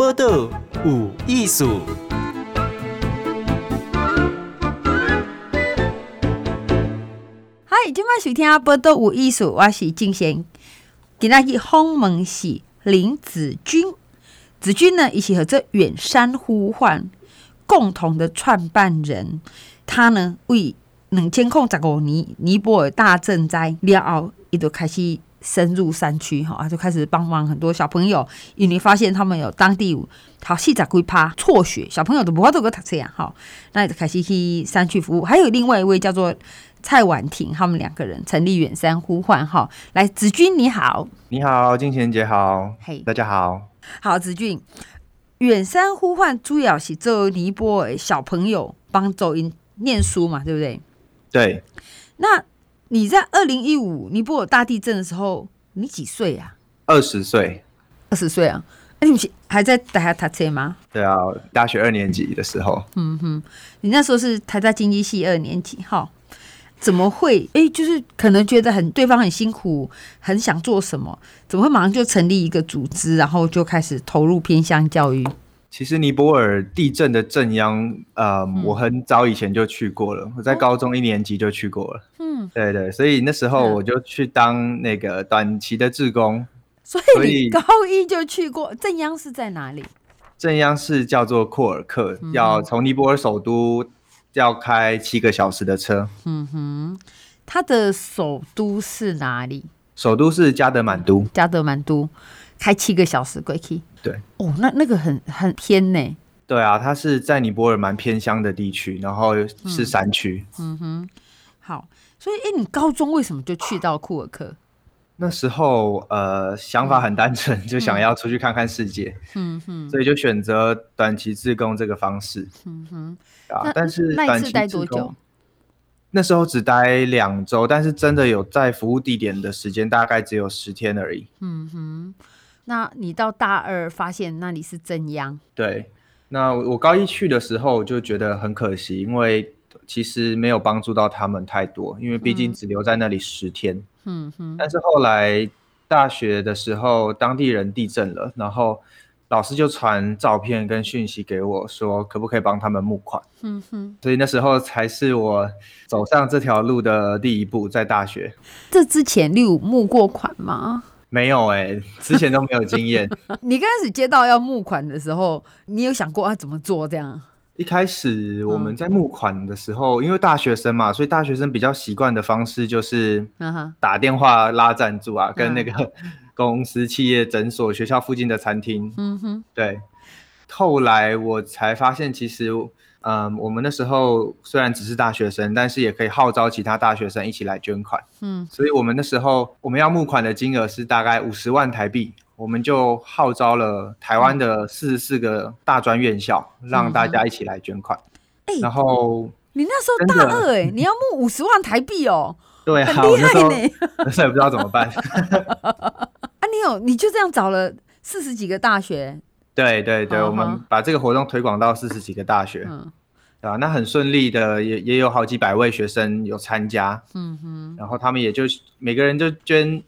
报道有艺术。嗨，今晚收听报道有艺术，我是静贤。今天去访问是林子君，子君呢，一起和这远山呼唤共同的创办人。他呢，为两千零十五年尼泊尔大震灾了后，伊就开始。深入山区哈，就开始帮忙很多小朋友，因为发现他们有当地有好细仔龟趴辍学，小朋友都不会读个读册啊，哈，那就开始去山区服务。还有另外一位叫做蔡婉婷，他们两个人成立远山呼唤哈。来，子君你好，你好，金贤姐好，嘿，大家好，好，子君，远山呼唤主要是做尼泊尔小朋友帮助因念书嘛，对不对？对，那。你在二零一五尼泊尔大地震的时候，你几岁啊？二十岁，二十岁啊？那你还在大学读册吗？对啊，大学二年级的时候。嗯哼，你那时候是台大经济系二年级，哈？怎么会？哎、欸，就是可能觉得很对方很辛苦，很想做什么，怎么会马上就成立一个组织，然后就开始投入偏乡教育？其实尼泊尔地震的震央，呃、嗯，我很早以前就去过了，我在高中一年级就去过了。嗯，对对，所以那时候我就去当那个短期的志工。所以你高一就去过，正央是在哪里？正央是叫做库尔克，嗯、要从尼泊尔首都要开七个小时的车。嗯哼，它的首都是哪里？首都是加德满都。加德满都。开七个小时过去，对哦，那那个很很偏呢。对啊，它是在尼泊尔蛮偏乡的地区，然后是山区。嗯，嗯哼，好，所以哎，你高中为什么就去到库尔克？那时候呃，想法很单纯，嗯，就想要出去看看世界。嗯哼，所以就选择短期自工这个方式。嗯哼，啊，但是短期那一次待多久？那时候只待两周，但是真的有在服务地点的时间大概只有十天而已。嗯哼。那你到大二发现那里是真央？对，那我高一去的时候就觉得很可惜，因为其实没有帮助到他们太多，因为毕竟只留在那里十天。嗯哼。但是后来大学的时候，当地人地震了，然后老师就传照片跟讯息给我，说可不可以帮他们募款。嗯哼。所以那时候才是我走上这条路的第一步，在大学。这之前你有募过款吗？没有哎、欸，之前都没有经验。你刚开始接到要募款的时候，你有想过要怎么做？这样？一开始我们在募款的时候，嗯、因为大学生嘛，所以大学生比较习惯的方式就是打电话拉赞助啊，嗯、跟那个 公司、企业、诊所、学校附近的餐厅。嗯哼，对。后来我才发现，其实。嗯，我们那时候虽然只是大学生，但是也可以号召其他大学生一起来捐款。嗯，所以我们那时候我们要募款的金额是大概五十万台币，我们就号召了台湾的四十四个大专院校，嗯，让大家一起来捐款。哎，然后你那时候大二哎，你要募五十万台币哦，对，很厉害呢。那时候也不知道怎么办。啊，你有你就这样找了四十几个大学。对对对，我们把这个活动推广到四十几个大学，嗯，啊，那很顺利的，也也有好几百位学生有参加，嗯哼，然后他们也就每个人就捐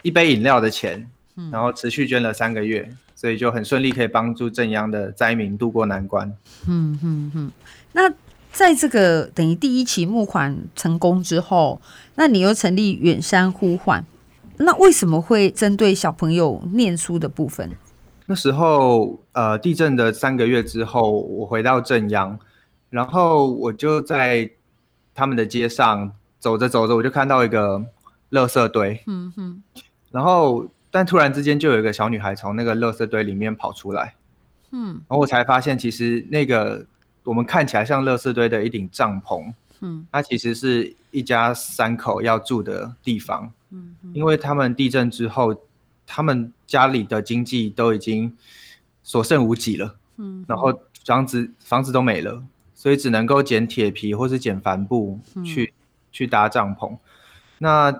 一杯饮料的钱，嗯，然后持续捐了三个月，所以就很顺利可以帮助正央的灾民渡过难关，嗯嗯嗯。那在这个等于第一期募款成功之后，那你又成立远山呼唤，那为什么会针对小朋友念书的部分？那时候，呃，地震的三个月之后，我回到正央，然后我就在他们的街上走着走着，我就看到一个垃圾堆，嗯哼，然后但突然之间就有一个小女孩从那个垃圾堆里面跑出来，嗯，然后我才发现，其实那个我们看起来像垃圾堆的一顶帐篷，嗯，它其实是一家三口要住的地方，嗯，因为他们地震之后。他们家里的经济都已经所剩无几了，嗯，然后房子房子都没了，所以只能够捡铁皮或是捡帆布去、嗯、去搭帐篷。那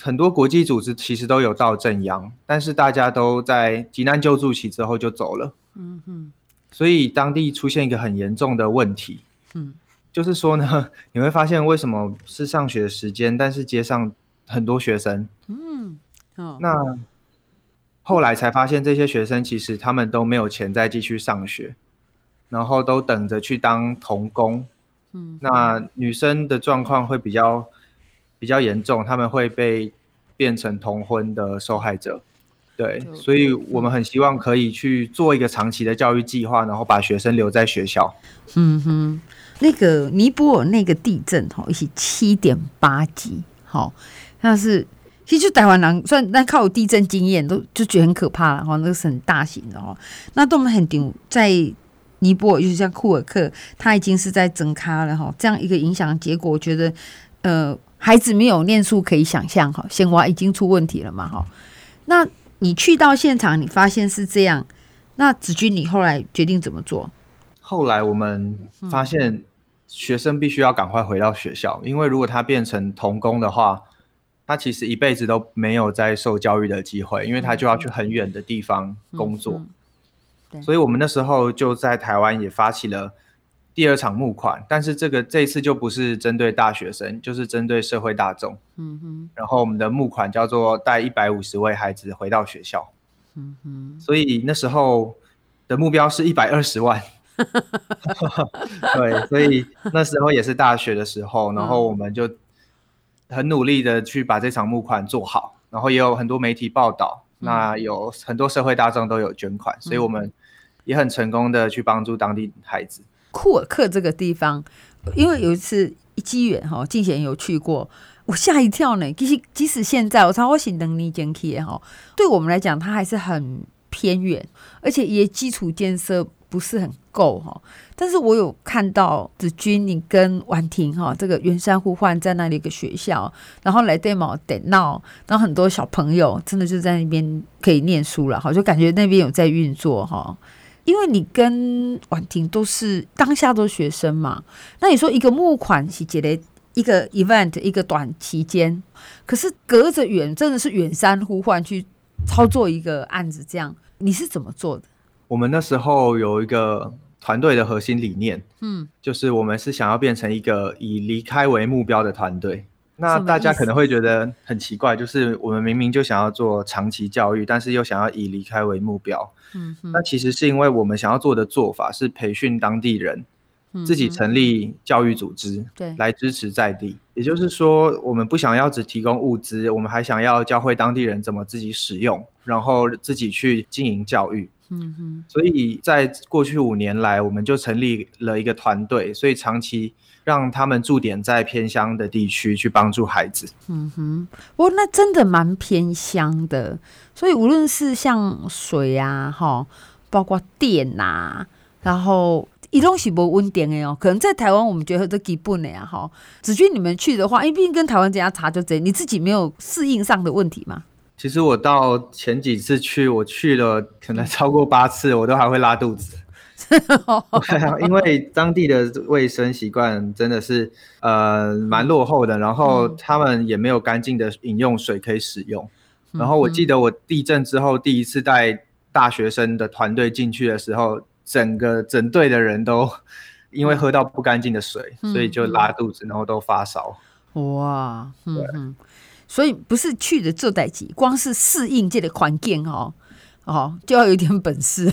很多国际组织其实都有到正央，但是大家都在急难救助期之后就走了，嗯哼，所以当地出现一个很严重的问题，嗯，就是说呢，你会发现为什么是上学的时间，但是街上很多学生，嗯。那后来才发现这些学生其实他们都没有钱再继续上学，然后都等着去当童工。嗯，那女生的状况会比较比较严重，他们会被变成同婚的受害者。对，所以我们很希望可以去做一个长期的教育计划，然后把学生留在学校。嗯哼，那个尼泊尔那个地震哈，是七点八级，好，那是。其实就台湾人，虽然但靠有地震经验，都就觉得很可怕了哈。那个是很大型的哈。那都很顶，在尼泊尔，就是像库尔克，他已经是在增咖了哈。这样一个影响结果，我觉得呃，孩子没有念书可以想象哈。先娃已经出问题了嘛哈。那你去到现场，你发现是这样，那子君，你后来决定怎么做？后来我们发现学生必须要赶快回到学校，因为如果他变成童工的话。他其实一辈子都没有再受教育的机会，因为他就要去很远的地方工作。嗯嗯嗯、所以我们那时候就在台湾也发起了第二场募款，但是这个这一次就不是针对大学生，就是针对社会大众。嗯哼。然后我们的募款叫做带一百五十位孩子回到学校。嗯哼。所以那时候的目标是一百二十万。对，所以那时候也是大学的时候，然后我们就。很努力的去把这场募款做好，然后也有很多媒体报道，嗯、那有很多社会大众都有捐款，嗯、所以我们也很成功的去帮助当地孩子。库尔克这个地方，因为有一次一机缘哈，进贤有去过，我吓一跳呢。其实即使现在我超过行能力进去哈，对我们来讲，它还是很偏远，而且也基础建设。不是很够哈，但是我有看到子君你跟婉婷哈，这个远山呼唤在那里一个学校，然后来对毛得闹，然后很多小朋友真的就在那边可以念书了哈，就感觉那边有在运作哈。因为你跟婉婷都是当下都是学生嘛，那你说一个募款是接的一个 event 一个短期间，可是隔着远真的是远山呼唤去操作一个案子，这样你是怎么做的？我们那时候有一个团队的核心理念，嗯，就是我们是想要变成一个以离开为目标的团队。那大家可能会觉得很奇怪，就是我们明明就想要做长期教育，但是又想要以离开为目标。嗯，那其实是因为我们想要做的做法是培训当地人，自己成立教育组织，对，来支持在地。也就是说，我们不想要只提供物资，我们还想要教会当地人怎么自己使用，然后自己去经营教育。嗯哼，所以在过去五年来，我们就成立了一个团队，所以长期让他们驻点在偏乡的地区去帮助孩子。嗯哼，不过那真的蛮偏乡的，所以无论是像水啊，哈，包括电啊，然后移动是不稳定的哦。可能在台湾，我们觉得这基本的呀，哈。子君你们去的话，因为毕竟跟台湾这样差就这，你自己没有适应上的问题吗？其实我到前几次去，我去了可能超过八次，我都还会拉肚子。因为当地的卫生习惯真的是呃蛮落后的，然后他们也没有干净的饮用水可以使用。然后我记得我地震之后第一次带大学生的团队进去的时候，整个整队的人都因为喝到不干净的水，所以就拉肚子，然后都发烧。哇，对。所以不是去的这代机，光是适应这个环境哦，哦，就要有点本事。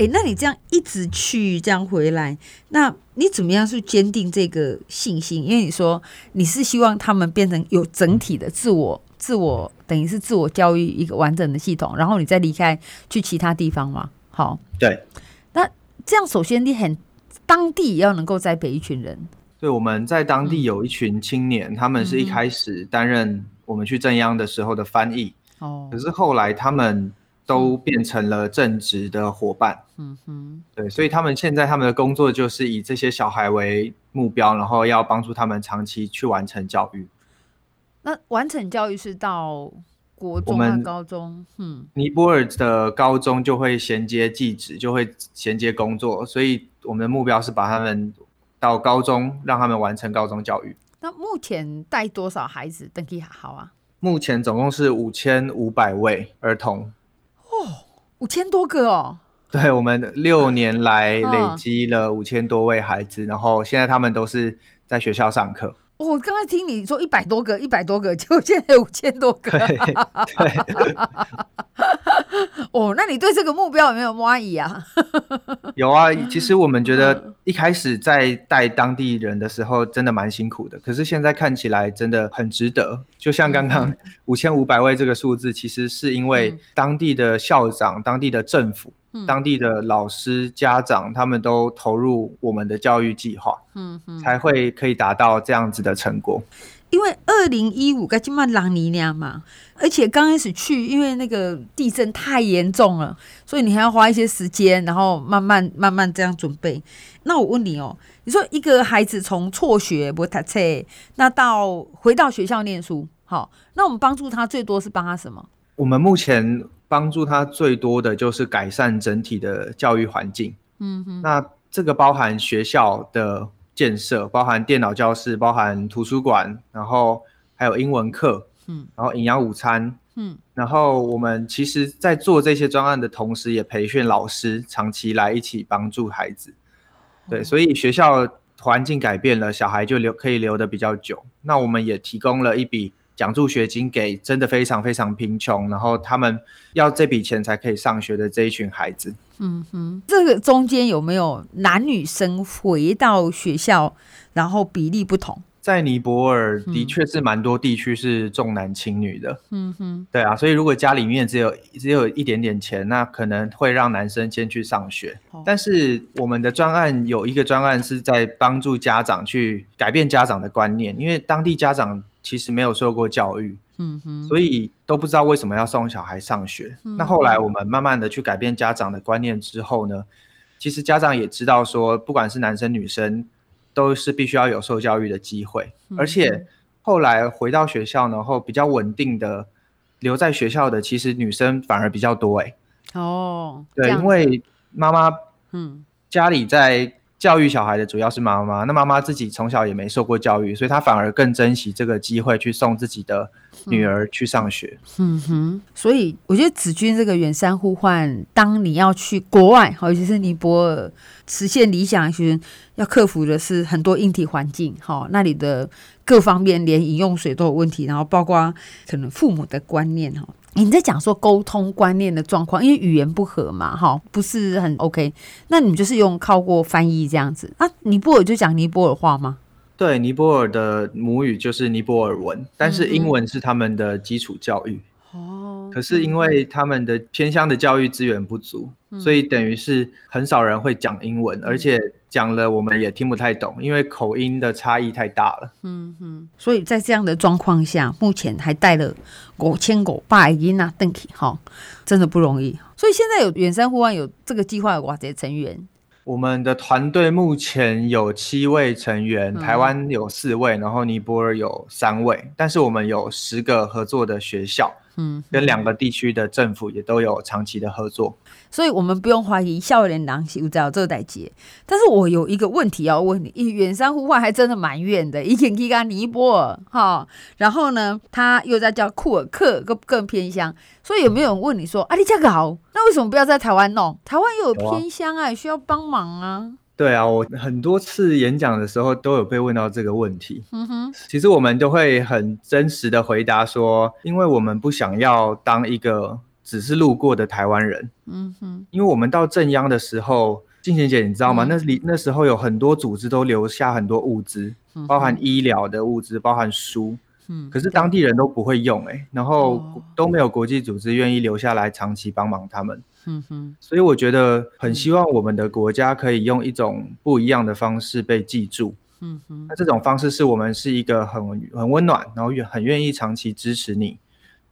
哎、欸，那你这样一直去，这样回来，那你怎么样去坚定这个信心？因为你说你是希望他们变成有整体的自我、自我，等于是自我教育一个完整的系统，然后你再离开去其他地方嘛？好，对。那这样，首先你很当地也要能够栽培一群人。对，我们在当地有一群青年，嗯、他们是一开始担任我们去正央的时候的翻译，哦、嗯，可是后来他们都变成了正职的伙伴，嗯哼，对，所以他们现在他们的工作就是以这些小孩为目标，然后要帮助他们长期去完成教育。那完成教育是到国中、啊、高中？嗯，尼泊尔的高中就会衔接技职，就会衔接工作，所以我们的目标是把他们。到高中，让他们完成高中教育。那目前带多少孩子登记好啊？目前总共是五千五百位儿童。哦，五千多个哦。对，我们六年来累积了五千多位孩子，嗯、然后现在他们都是在学校上课。我刚才听你说一百多个，一百多个，就现在五千多个。对。对 哦，那你对这个目标有没有满意啊？有啊，其实我们觉得一开始在带当地人的时候，真的蛮辛苦的。可是现在看起来真的很值得。就像刚刚五千五百位这个数字，其实是因为当地的校长、当地的政府、当地的老师、家长，他们都投入我们的教育计划，嗯，才会可以达到这样子的成果。因为二零一五该这么狼尼娘嘛，而且刚开始去，因为那个地震太严重了，所以你还要花一些时间，然后慢慢慢慢这样准备。那我问你哦，你说一个孩子从辍学不读册，那到回到学校念书，好，那我们帮助他最多是帮他什么？我们目前帮助他最多的就是改善整体的教育环境。嗯哼，那这个包含学校的。建设包含电脑教室，包含图书馆，然后还有英文课，嗯，然后营养午餐，嗯，然后我们其实，在做这些专案的同时，也培训老师长期来一起帮助孩子，对，所以学校环境改变了，小孩就留可以留的比较久。那我们也提供了一笔。奖助学金给真的非常非常贫穷，然后他们要这笔钱才可以上学的这一群孩子。嗯哼，这个中间有没有男女生回到学校，然后比例不同？在尼泊尔的确是蛮多地区是重男轻女的。嗯哼，对啊，所以如果家里面只有只有一点点钱，那可能会让男生先去上学。哦。但是我们的专案有一个专案是在帮助家长去改变家长的观念，因为当地家长。其实没有受过教育，嗯哼，所以都不知道为什么要送小孩上学。嗯。那后来我们慢慢的去改变家长的观念之后呢，其实家长也知道说，不管是男生女生，都是必须要有受教育的机会。嗯。而且后来回到学校，然后比较稳定的留在学校的，其实女生反而比较多哎。哦，对，因为妈妈，嗯，家里在。教育小孩的主要是妈妈，那妈妈自己从小也没受过教育，所以她反而更珍惜这个机会去送自己的女儿去上学。嗯哼，所以我觉得子君这个远山呼唤，当你要去国外，尤其是尼泊尔实现理想，其实要克服的是很多硬体环境，哈，那里的各方面连饮用水都有问题，然后包括可能父母的观念，哈。你在讲说沟通观念的状况，因为语言不合嘛，哈，不是很 OK。那你们就是用靠过翻译这样子啊？尼泊尔就讲尼泊尔话吗？对，尼泊尔的母语就是尼泊尔文，但是英文是他们的基础教育。哦、嗯。可是因为他们的偏乡的教育资源不足，嗯、所以等于是很少人会讲英文，嗯、而且。讲了我们也听不太懂，因为口音的差异太大了。嗯哼，所以在这样的状况下，目前还带了五千五百音啊，登记哈，真的不容易。所以现在有远山呼唤有这个计划，哇，这些成员，我们的团队目前有七位成员，台湾有四位，然后尼泊尔有三位，但是我们有十个合作的学校。嗯，跟两个地区的政府也都有长期的合作，所以我们不用怀疑少年郎有在这代接。但是我有一个问题要问你，远山呼唤还真的蛮远的，以前去个尼泊尔哈，然后呢，他又在叫库尔克，更更偏乡，所以有没有人问你说，啊，你这个好，那为什么不要在台湾弄？台湾又有偏乡啊，需要帮忙啊。对啊，我很多次演讲的时候都有被问到这个问题。嗯哼，其实我们都会很真实的回答说，因为我们不想要当一个只是路过的台湾人。嗯哼，因为我们到正央的时候，静娴姐你知道吗？嗯、那里那时候有很多组织都留下很多物资，包含医疗的物资，包含书。嗯，可是当地人都不会用哎、欸，然后都没有国际组织愿意留下来长期帮忙他们。嗯哼，所以我觉得很希望我们的国家可以用一种不一样的方式被记住。嗯哼，那这种方式是我们是一个很很温暖，然后很愿意长期支持你，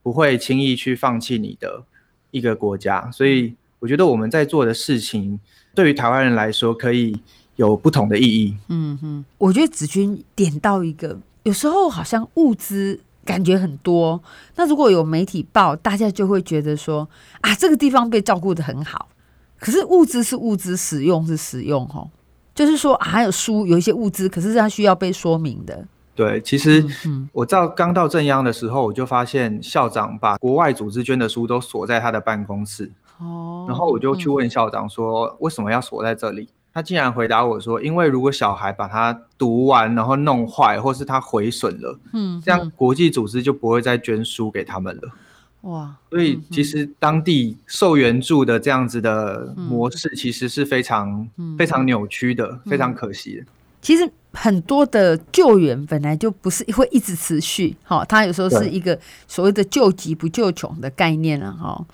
不会轻易去放弃你的一个国家。所以我觉得我们在做的事情，对于台湾人来说可以有不同的意义。嗯哼，我觉得子君点到一个，有时候好像物资。感觉很多，那如果有媒体报，大家就会觉得说啊，这个地方被照顾的很好。可是物资是物资，使用是使用，吼，就是说啊，还有书，有一些物资，可是它需要被说明的。对，其实我到刚到正央的时候，我就发现校长把国外组织捐的书都锁在他的办公室。哦，然后我就去问校长说，为什么要锁在这里？他竟然回答我说：“因为如果小孩把它读完，然后弄坏，或是他毁损了，嗯，这样国际组织就不会再捐书给他们了。”哇，所以其实当地受援助的这样子的模式，其实是非常、嗯、非常扭曲的，嗯、非常可惜的。其实很多的救援本来就不是会一直持续，哈，它有时候是一个所谓的救急不救穷的概念了，哈。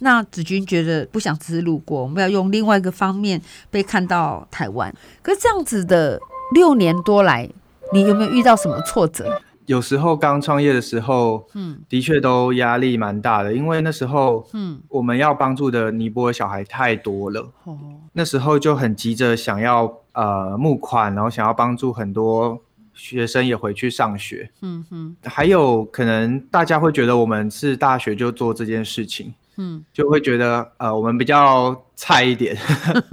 那子君觉得不想只是路过，我们要用另外一个方面被看到台湾。可是这样子的六年多来，你有没有遇到什么挫折？有时候刚创业的时候，嗯，的确都压力蛮大的，因为那时候，嗯，我们要帮助的尼泊尔小孩太多了，哦，那时候就很急着想要呃募款，然后想要帮助很多学生也回去上学，嗯哼，还有可能大家会觉得我们是大学就做这件事情，嗯，就会觉得呃我们比较菜一点，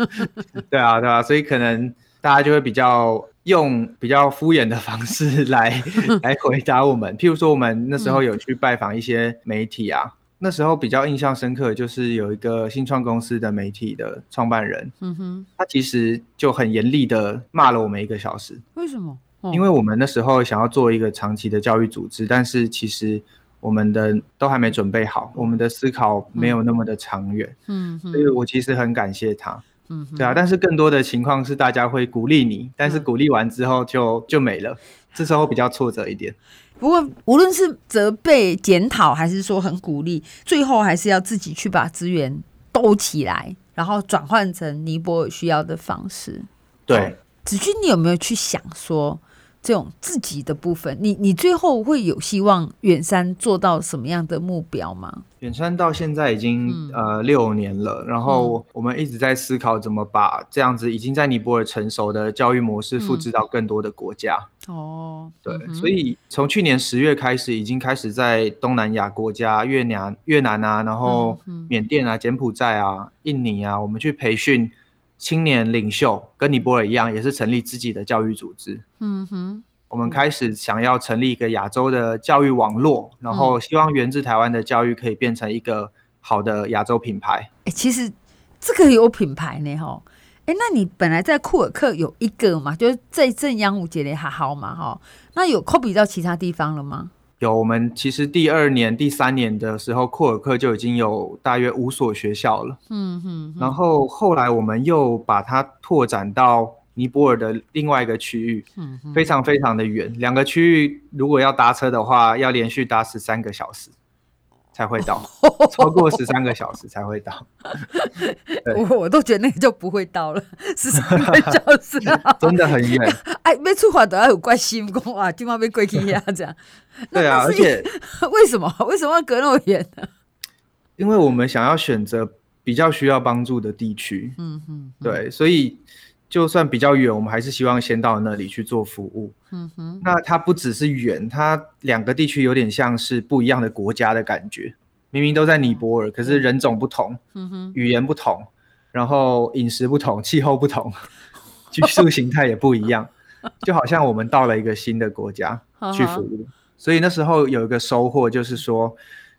对啊对啊，所以可能大家就会比较。用比较敷衍的方式来 来回答我们，譬如说我们那时候有去拜访一些媒体啊，嗯、那时候比较印象深刻的就是有一个新创公司的媒体的创办人，嗯哼，他其实就很严厉的骂了我们一个小时。为什么？哦、因为我们那时候想要做一个长期的教育组织，但是其实我们的都还没准备好，我们的思考没有那么的长远，嗯哼，所以我其实很感谢他。嗯，对啊，但是更多的情况是大家会鼓励你，但是鼓励完之后就就没了，这时候比较挫折一点。不过无论是责备、检讨，还是说很鼓励，最后还是要自己去把资源兜起来，然后转换成尼泊尔需要的方式。对，子君，你有没有去想说？这种自己的部分，你你最后会有希望远山做到什么样的目标吗？远山到现在已经、嗯、呃六年了，然后我们一直在思考怎么把这样子已经在尼泊尔成熟的教育模式复制到更多的国家。哦、嗯，对，嗯、所以从去年十月开始，已经开始在东南亚国家越南、越南啊，然后缅甸啊、柬埔寨啊、印尼啊，我们去培训。青年领袖跟尼泊尔一样，也是成立自己的教育组织。嗯哼，我们开始想要成立一个亚洲的教育网络，然后希望源自台湾的教育可以变成一个好的亚洲品牌。哎、欸，其实这个有品牌呢，哈。哎，那你本来在库尔克有一个嘛，就是在正央五节的还好嘛，哈。那有 copy 到其他地方了吗？有，我们其实第二年、第三年的时候，库尔克就已经有大约五所学校了。嗯哼，然后后来我们又把它拓展到尼泊尔的另外一个区域，嗯，非常非常的远，两个区域如果要搭车的话，要连续搭十三个小时。才会到，超过十三个小时才会到。我我都觉得那个就不会到了，十三个小时，真的很远。哎，没出发都要有关心工啊，今晚被归去呀，这样。对啊，而且为什么为什么要隔那么远呢？因为我们想要选择比较需要帮助的地区。嗯嗯，对，所以。就算比较远，我们还是希望先到那里去做服务。嗯哼，那它不只是远，它两个地区有点像是不一样的国家的感觉。明明都在尼泊尔，可是人种不同，嗯哼，语言不同，然后饮食不同，气候不同，居住形态也不一样，就好像我们到了一个新的国家去服务。所以那时候有一个收获，就是说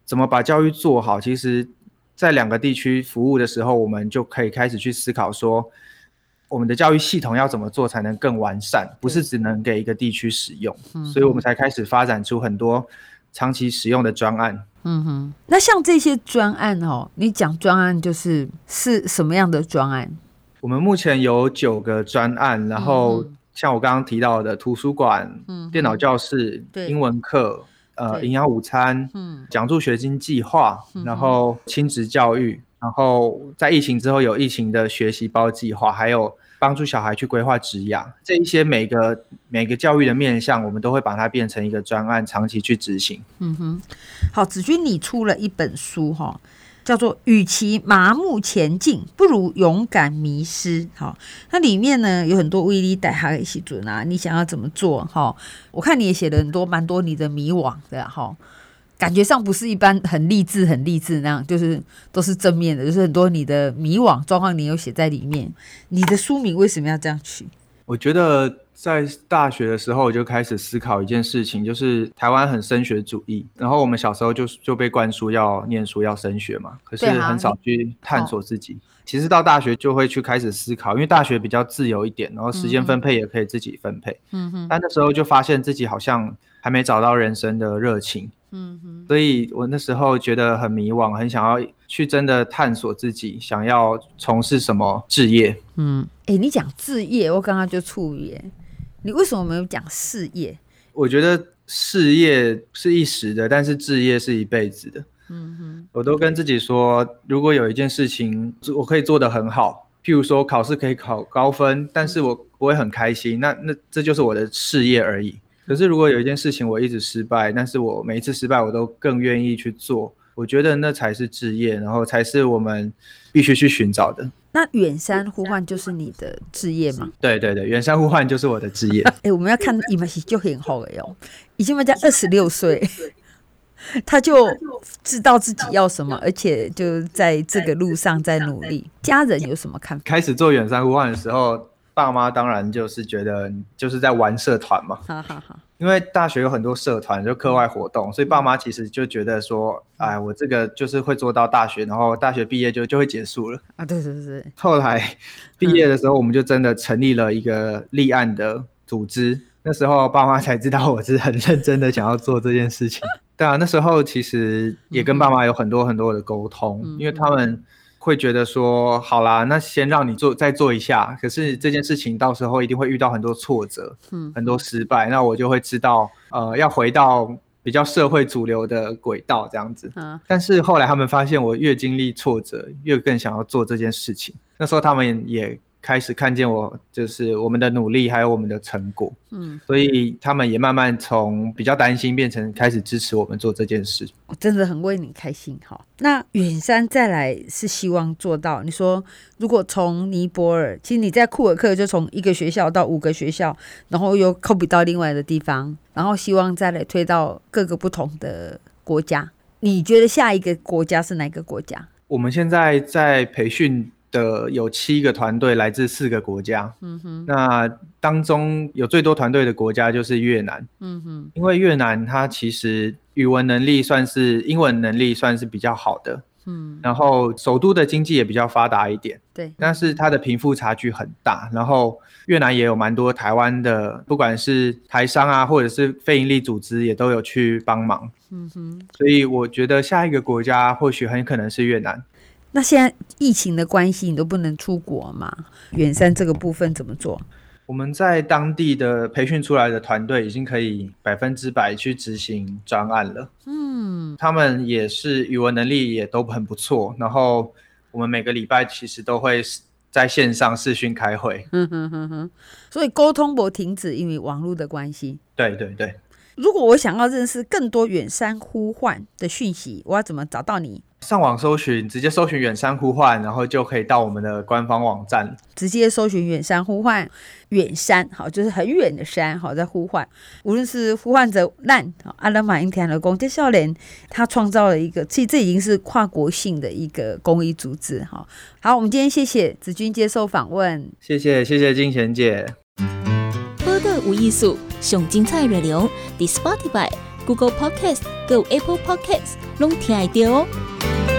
怎么把教育做好。其实，在两个地区服务的时候，我们就可以开始去思考说。我们的教育系统要怎么做才能更完善？不是只能给一个地区使用，嗯、所以我们才开始发展出很多长期使用的专案。嗯哼，那像这些专案哦，你讲专案就是是什么样的专案？我们目前有九个专案，然后像我刚刚提到的图书馆、嗯、电脑教室、英文课、呃营养午餐、嗯、奖助学金计划，然后亲职教育。然后在疫情之后有疫情的学习包计划，还有帮助小孩去规划职涯，这一些每个每个教育的面向，我们都会把它变成一个专案，长期去执行。嗯哼，好，子君，你出了一本书哈，叫做《与其麻木前进，不如勇敢迷失》。好，那里面呢有很多威力带他一起准啊，你想要怎么做？哈，我看你也写了很多，蛮多你的迷惘的哈。感觉上不是一般很励志、很励志那样，就是都是正面的，就是很多你的迷惘状况，你有写在里面。你的书名为什么要这样取？我觉得在大学的时候我就开始思考一件事情，就是台湾很升学主义，然后我们小时候就就被灌输要念书、要升学嘛，可是很少去探索自己。其实到大学就会去开始思考，因为大学比较自由一点，然后时间分配也可以自己分配。嗯哼。但那时候就发现自己好像还没找到人生的热情。嗯哼，所以我那时候觉得很迷惘，很想要去真的探索自己，想要从事什么职业。嗯，哎、欸，你讲置业，我刚刚就触语，你为什么没有讲事业？我觉得事业是一时的，但是置业是一辈子的。嗯哼，我都跟自己说，如果有一件事情我可以做得很好，譬如说考试可以考高分，但是我不会很开心，那那这就是我的事业而已。可是，如果有一件事情我一直失败，但是我每一次失败，我都更愿意去做，我觉得那才是志业，然后才是我们必须去寻找的。那远山呼唤就是你的志业吗？对对对，远山呼唤就是我的志业。哎，我们要看伊玛西就很好了哟，已经在二十六岁，他就知道自己要什么，而且就在这个路上在努力。家人有什么看法？开始做远山呼唤的时候。爸妈当然就是觉得就是在玩社团嘛，好好好，因为大学有很多社团，就课外活动，所以爸妈其实就觉得说，哎，我这个就是会做到大学，然后大学毕业就就会结束了啊。对对对。后来毕业的时候，我们就真的成立了一个立案的组织，那时候爸妈才知道我是很认真的想要做这件事情。对啊，那时候其实也跟爸妈有很多很多的沟通，因为他们。会觉得说，好啦，那先让你做，再做一下。可是这件事情到时候一定会遇到很多挫折，嗯，很多失败。那我就会知道，呃，要回到比较社会主流的轨道这样子。嗯，但是后来他们发现，我越经历挫折，越更想要做这件事情。那时候他们也。开始看见我，就是我们的努力，还有我们的成果，嗯，所以他们也慢慢从比较担心变成开始支持我们做这件事。我真的很为你开心哈。那远山再来是希望做到，你说如果从尼泊尔，其实你在库尔克就从一个学校到五个学校，然后又 copy 到另外的地方，然后希望再来推到各个不同的国家。你觉得下一个国家是哪个国家？我们现在在培训。的有七个团队来自四个国家，嗯哼，那当中有最多团队的国家就是越南，嗯哼，因为越南它其实语文能力算是英文能力算是比较好的，嗯，然后首都的经济也比较发达一点，对，但是它的贫富差距很大，然后越南也有蛮多台湾的，不管是台商啊，或者是非营利组织也都有去帮忙，嗯哼，所以我觉得下一个国家或许很可能是越南。那现在疫情的关系，你都不能出国嘛？远山这个部分怎么做？我们在当地的培训出来的团队已经可以百分之百去执行专案了。嗯，他们也是语文能力也都很不错。然后我们每个礼拜其实都会在线上视讯开会。嗯哼哼哼，所以沟通不停止，因为网络的关系。对对对。如果我想要认识更多远山呼唤的讯息，我要怎么找到你？上网搜寻，直接搜寻远山呼唤，然后就可以到我们的官方网站。直接搜寻远山呼唤，远山好，就是很远的山好，在呼唤。无论是呼唤者难，阿拉马英天的公这少年，他创造了一个，其实这已经是跨国性的一个公益组织哈。好，我们今天谢谢子君接受访问，谢谢谢谢金贤姐。播个无艺术，上精彩内容，The Spotify、Google Podcast、Go Apple Podcast 拢听得到哦。